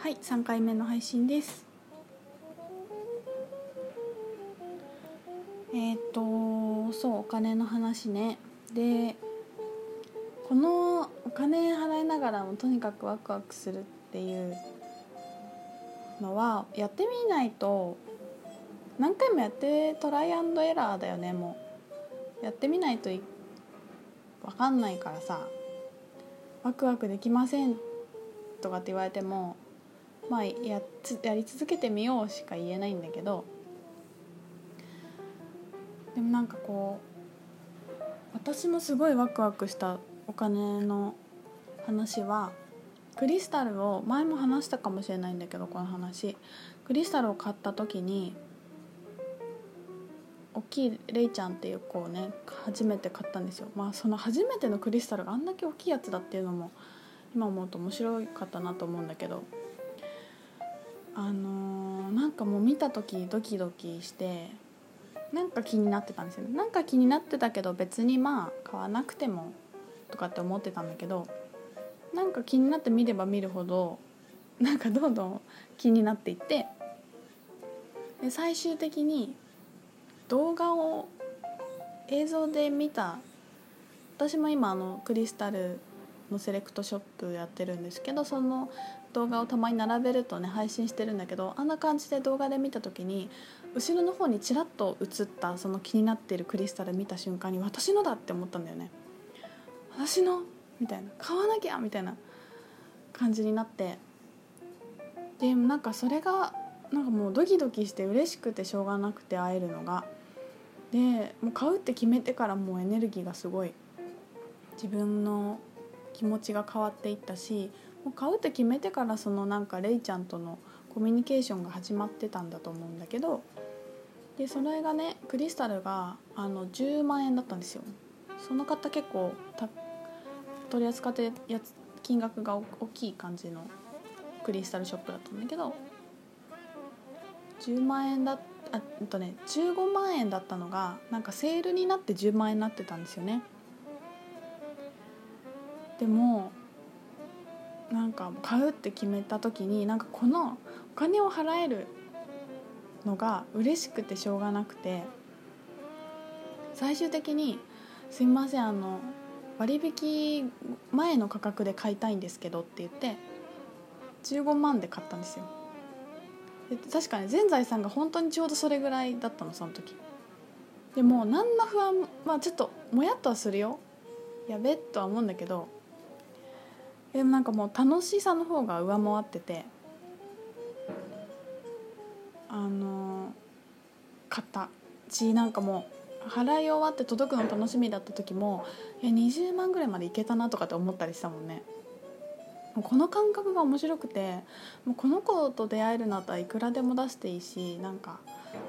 はい3回目の配信です。えっ、とそうお金の話ね。でこのお金払いながらもとにかくワクワクするっていうのはやってみないと何回もやってトライアンドエラーだよねもう。やってみないと分かんないからさ。ワクワクできませんとかって言われてもまあややり続けてみようしか言えないんだけどでもなんかこう私もすごいワクワクしたお金の話はクリスタルを前も話したかもしれないんだけどこの話。クリスタルを買った時に大きいレイちゃんっていう子をね初めて買ったんですよ。まあその初めてのクリスタルがあんだけ大きいやつだっていうのも今思うと面白かったなと思うんだけど。あのー、なんかもう見た時ドキドキしてなんか気になってたんですよね。なんか気になってたけど別にまあ買わなくてもとかって思ってたんだけどなんか気になって見れば見るほどなんかどんどん気になっていってで最終的に動画を映像で見た私も今あのクリスタルのセレクトショップやってるんですけどその動画をたまに並べるとね配信してるんだけどあんな感じで動画で見た時に後ろの方にちらっと映ったその気になっているクリスタル見た瞬間に私のだって思ったんだよね。私のみたいな。買わなきゃみたいな感じになって。でなんかそれがなんかもうドキドキして嬉しくてしょうがなくて会えるのが。でもう買うって決めてからもうエネルギーがすごい。自分の気持ちが変わっていったしもう買うって決めてからそのなんかレイちゃんとのコミュニケーションが始まってたんだと思うんだけどでそれがねクリスタルがあの10万円だったんですよ。その方結構取り扱ってやつ金額が大きい感じのクリスタルショップだったんだけど10万円だあえっとね15万円だったのがなんかセールになって10万円になってたんですよね。でもなんか買うって決めた時になんかこのお金を払えるのが嬉しくてしょうがなくて最終的に「すいませんあの割引前の価格で買いたいんですけど」って言って15万で買ったんですよ。で確かに全財産が本当にちょうどそれぐらいだったのその時。でも何の不安まあちょっともやっとはするよ。やべっとは思うんだけどでもなんかもう楽しさの方が上回っててあの買った。しなんかもう払い終わって届くの楽しみだった時もいや20万ぐらいまでいけたなとかって思ったりしたもんね。もうこの感覚が面白くてもうこの子と出会えるなったらいくらでも出していいしなんか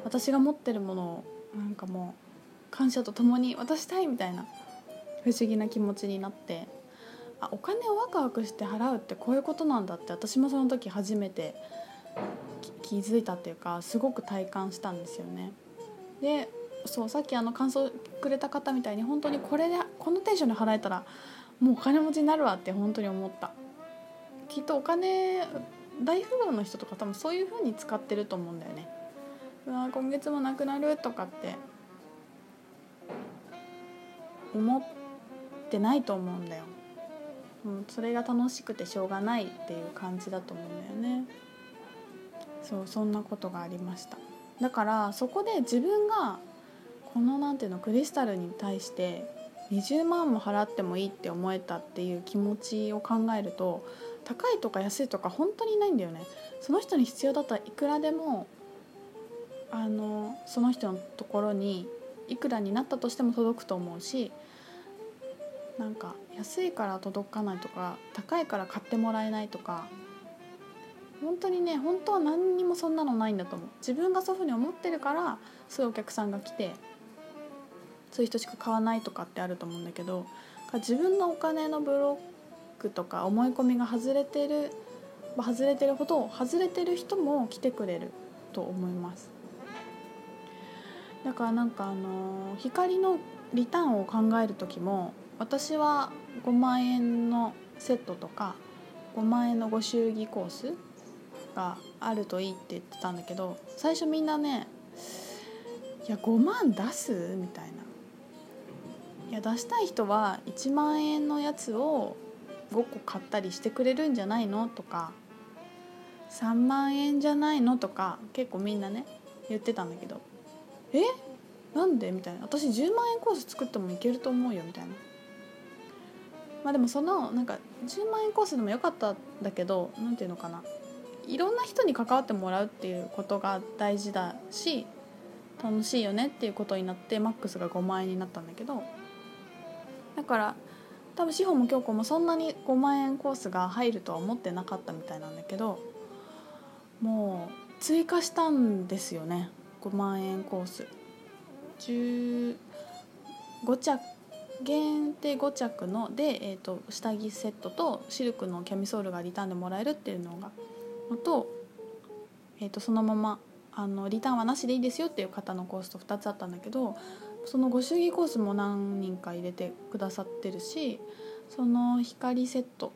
私が持ってるものをなんかもう感謝とともに渡したいみたいな不思議な気持ちになって。あお金をワクワクして払うってこういうことなんだって私もその時初めて気づいたっていうかすごく体感したんですよね。でそうさっきあの感想くれた方みたいに本当にこれでこのテンションで払えたらもうお金持ちになるわって本当に思った。きっとお金大富豪の人とか多分そういう風に使ってると思うんだよね。うわ今月もなくなるとかって思ってないと思うんだよ。うん、それが楽しくてしょうがないっていう感じだと思うんだよね。そうそんなことがありました。だからそこで自分がこのなんていうのクリスタルに対して20万も払ってもいいって思えたっていう気持ちを考えると高いとか安いとか本当にないんだよね。その人に必要だったらいくらでもあのその人のところにいくらになったとしても届くと思うしなんか安いから届かないとか高いから買ってもらえないとか本当にね本当は何にもそんなのないんだと思う。自分がそういうふうに思ってるからそういうお客さんが来てそういう人しか買わないとかってあると思うんだけど自分のお金のブロックとか思い込みが外れてる外れてるほど外れてる人も来てくれると思います。だからなんかあの光のリターンを考える時も私は5万円のセットとか5万円のご祝儀コースがあるといいって言ってたんだけど最初みんなね「いや5万出す?」みたいな。いや出したい人は1万円のやつを5個買ったりしてくれるんじゃないの？とか3万円じゃないの？とか結構みんなね言ってたんだけど「え？なんで?」みたいな「私10万円コース作ってもいけると思うよ」みたいな。まあでもそのなんか10万円コースでもよかったんだけど何ていうのかな。いろんな人に関わってもらうっていうことが大事だし楽しいよねっていうことになってマックスが5万円になったんだけど。だから多分志保も京子もそんなに5万円コースが入るとは思ってなかったみたいなんだけどもう追加したんですよね。5万円コース。15着限定5着ので、えーと、下着セットとシルクのキャミソールがリターンでもらえるっていうのがのと,、えーと、そのままあのリターンはなしでいいですよっていう方のコースと2つあったんだけどそのご祝儀コースも何人か入れてくださってるしその光セット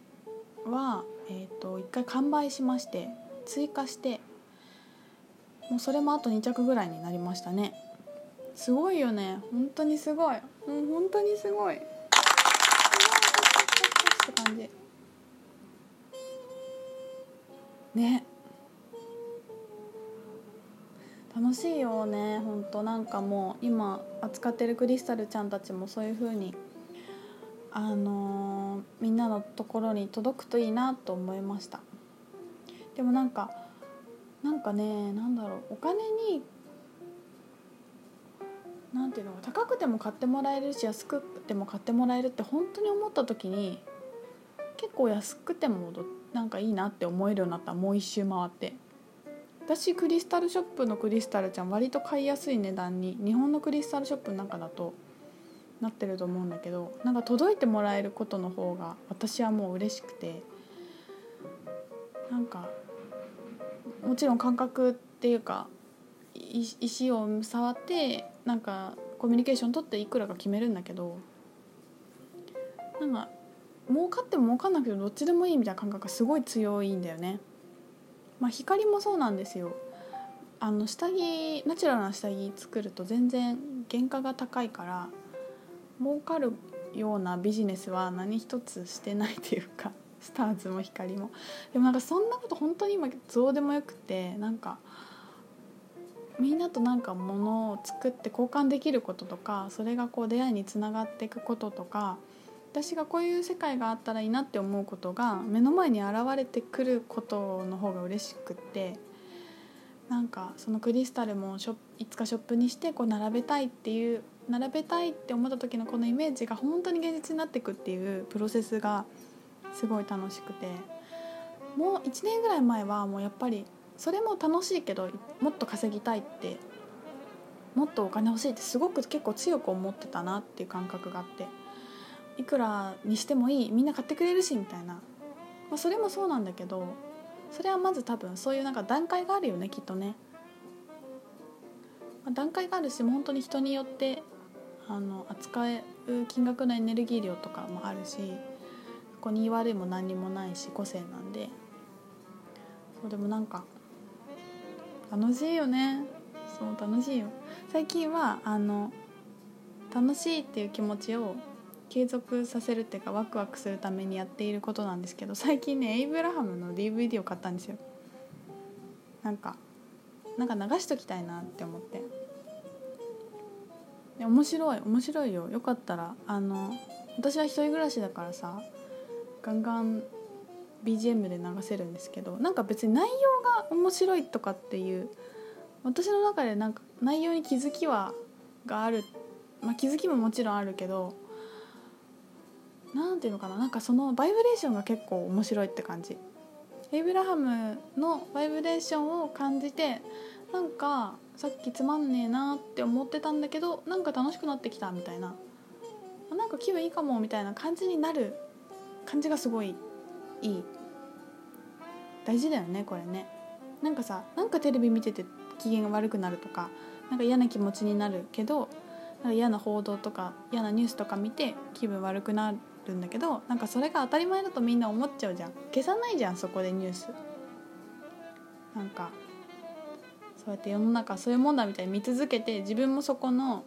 は、えーと、1回完売しまして追加してもうそれもあと2着ぐらいになりましたね。すごいよね。本当にすごい。もう本当にすごい。って感じ。ね。楽しいよね。本当なんかもう今扱ってるクリスタルちゃんたちもそういう風にあのー、みんなのところに届くといいなと思いました。でもなんかなんかねなんだろう。お金になんていうの高くても買ってもらえるし安くても買ってもらえるって本当に思った時に結構安くてもなんかいいなって思えるようになったもう一周回って。私クリスタルショップのクリスタルちゃん割と買いやすい値段に日本のクリスタルショップなんかだとなってると思うんだけどなんか届いてもらえることの方が私はもう嬉しくて。なんかもちろん感覚っていうか石を触ってなんかコミュニケーション取っていくらか決めるんだけどなんか儲かっても儲かんなくてもどっちでもいいみたいな感覚がすごい強いんだよね。まあ、光もそうなんですよあの下着ナチュラルな下着作ると全然原価が高いから儲かるようなビジネスは何一つしてないというか スターズも光もでもなんかそんなこと本当に今どうでもよくてなんかみんなとなんか物を作って交換できることとかそれがこう出会いにつながっていくこととか私がこういう世界があったらいいなって思うことが目の前に現れてくることの方が嬉しくってなんかそのクリスタルもショいつかショップにしてこう並べたいっていう並べたいって思った時のこのイメージが本当に現実になっていくっていうプロセスがすごい楽しくてもう1年ぐらい前はもうやっぱりそれも楽しいけどもっと稼ぎたいってもっとお金欲しいってすごく結構強く思ってたなっていう感覚があっていくらにしてもいいみんな買ってくれるしみたいな、まあ、それもそうなんだけどそれはまず多分そういうなんか段階があるよねきっとね、まあ、段階があるしもう本当に人によってあの扱う金額のエネルギー量とかもあるしここに言われも何にもないし個性なんで。そうでもなんか楽しいよね。そう楽しいよ。最近はあの楽しいっていう気持ちを継続させるっていうかワクワクするためにやっていることなんですけど最近ねエイブラハムの DVD を買ったんですよ。なんかなんか流しときたいなって思って。面白い面白いよ。よかったらあの私は一人暮らしだからさガンガン BGM で流せるんですけどなんか別に内容面白いとかっていう私の中でなんか内容に気づきはがある、まあ、気づきももちろんあるけど何ていうのかななんかそのバイブレーションが結構面白いって感じ。エイブラハムのバイブレーションを感じてなんかさっきつまんねえなって思ってたんだけどなんか楽しくなってきたみたいななんか気分いいかもみたいな感じになる感じがすごいいい。大事だよねこれね。なんかさなんかテレビ見てて機嫌が悪くなるとかなんか嫌な気持ちになるけどなんか嫌な報道とか嫌なニュースとか見て気分悪くなるんだけどなんかそれが当たり前だとみんな思っちゃうじゃん。消さないじゃんそこでニュース。なんかそうやって世の中そういうもんだみたいに見続けて自分もそこの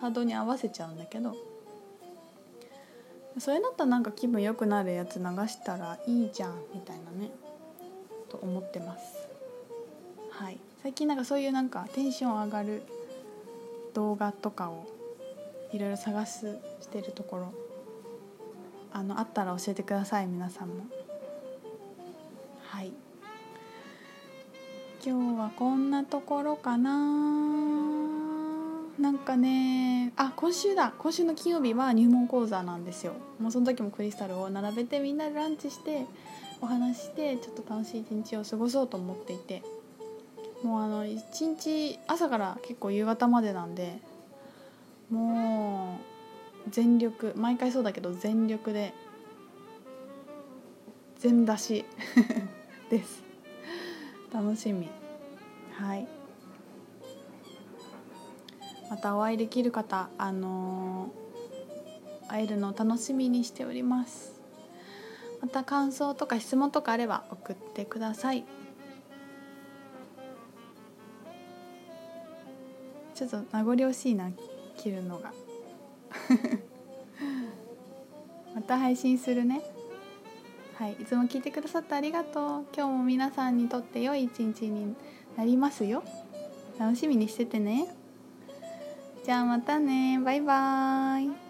ハードに合わせちゃうんだけど。それだったらなんか気分良くなるやつ流したらいいじゃんみたいなねと思ってます。はい。最近なんかそういうなんかテンション上がる動画とかをいろいろ探すしてるところあのあったら教えてください皆さんも。はい。今日はこんなところかな。なんかねあ今週だ。今週の金曜日は入門講座なんですよ。もうその時もクリスタルを並べてみんなでランチしてお話してちょっと楽しい一日を過ごそうと思っていて。もうあの一日朝から結構夕方までなんでもう全力毎回そうだけど全力で全出し です。楽しみ。はい。またお会いできる方あのー、会えるのを楽しみにしております。また感想とか質問とかあれば送ってください。ちょっと名残惜しいな切るのが。また配信するね。はいいつも聞いてくださってありがとう。今日も皆さんにとって良い一日になりますよ。楽しみにしててね。じゃあまたね。バイバーイ。